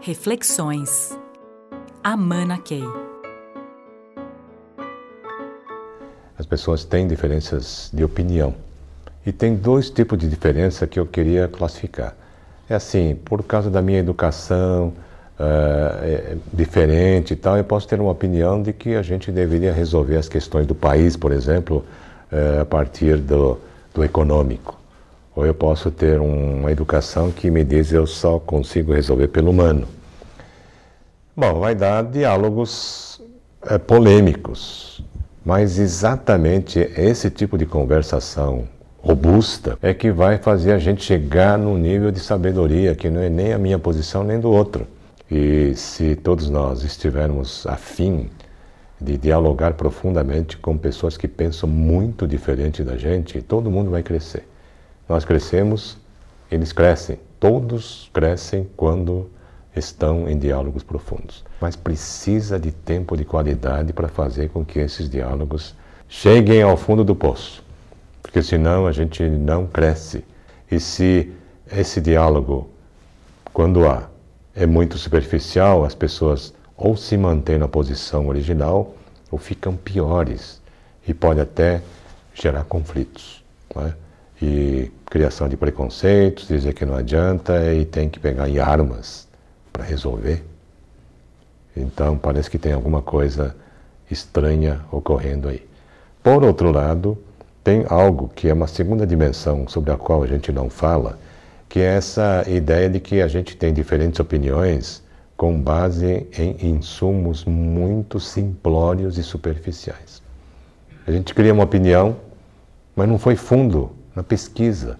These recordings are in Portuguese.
Reflexões. Amana Key. As pessoas têm diferenças de opinião. E tem dois tipos de diferença que eu queria classificar. É assim, por causa da minha educação uh, é diferente e tal, eu posso ter uma opinião de que a gente deveria resolver as questões do país, por exemplo, uh, a partir do, do econômico. Ou eu posso ter uma educação que me diz eu só consigo resolver pelo humano. Bom, vai dar diálogos é, polêmicos, mas exatamente esse tipo de conversação robusta é que vai fazer a gente chegar num nível de sabedoria que não é nem a minha posição nem do outro. E se todos nós estivermos afim de dialogar profundamente com pessoas que pensam muito diferente da gente, todo mundo vai crescer. Nós crescemos, eles crescem. Todos crescem quando estão em diálogos profundos. Mas precisa de tempo de qualidade para fazer com que esses diálogos cheguem ao fundo do poço. Porque senão a gente não cresce. E se esse diálogo, quando há, é muito superficial, as pessoas ou se mantêm na posição original ou ficam piores e pode até gerar conflitos. Não é? E criação de preconceitos, dizer que não adianta e tem que pegar em armas para resolver. Então parece que tem alguma coisa estranha ocorrendo aí. Por outro lado, tem algo que é uma segunda dimensão sobre a qual a gente não fala, que é essa ideia de que a gente tem diferentes opiniões com base em insumos muito simplórios e superficiais. A gente cria uma opinião, mas não foi fundo na pesquisa.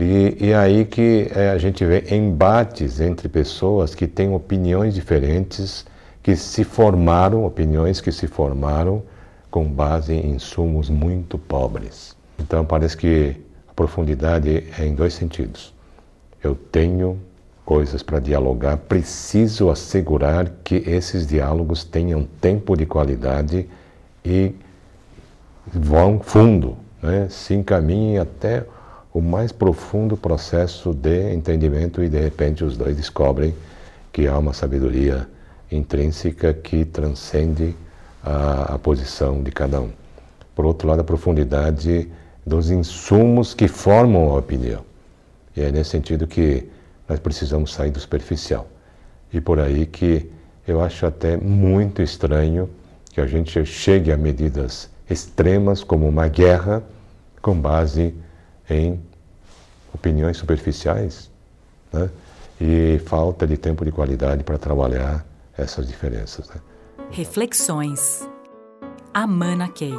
E, e aí que é, a gente vê embates entre pessoas que têm opiniões diferentes, que se formaram, opiniões que se formaram com base em insumos muito pobres. Então parece que a profundidade é em dois sentidos. Eu tenho coisas para dialogar, preciso assegurar que esses diálogos tenham tempo de qualidade e vão fundo, né, se encaminhem até o mais profundo processo de entendimento e de repente os dois descobrem que há uma sabedoria intrínseca que transcende a, a posição de cada um. Por outro lado, a profundidade dos insumos que formam a opinião. E é nesse sentido que nós precisamos sair do superficial. E por aí que eu acho até muito estranho que a gente chegue a medidas extremas como uma guerra com base em opiniões superficiais né? e falta de tempo de qualidade para trabalhar essas diferenças. Né? Reflexões. Amana Key.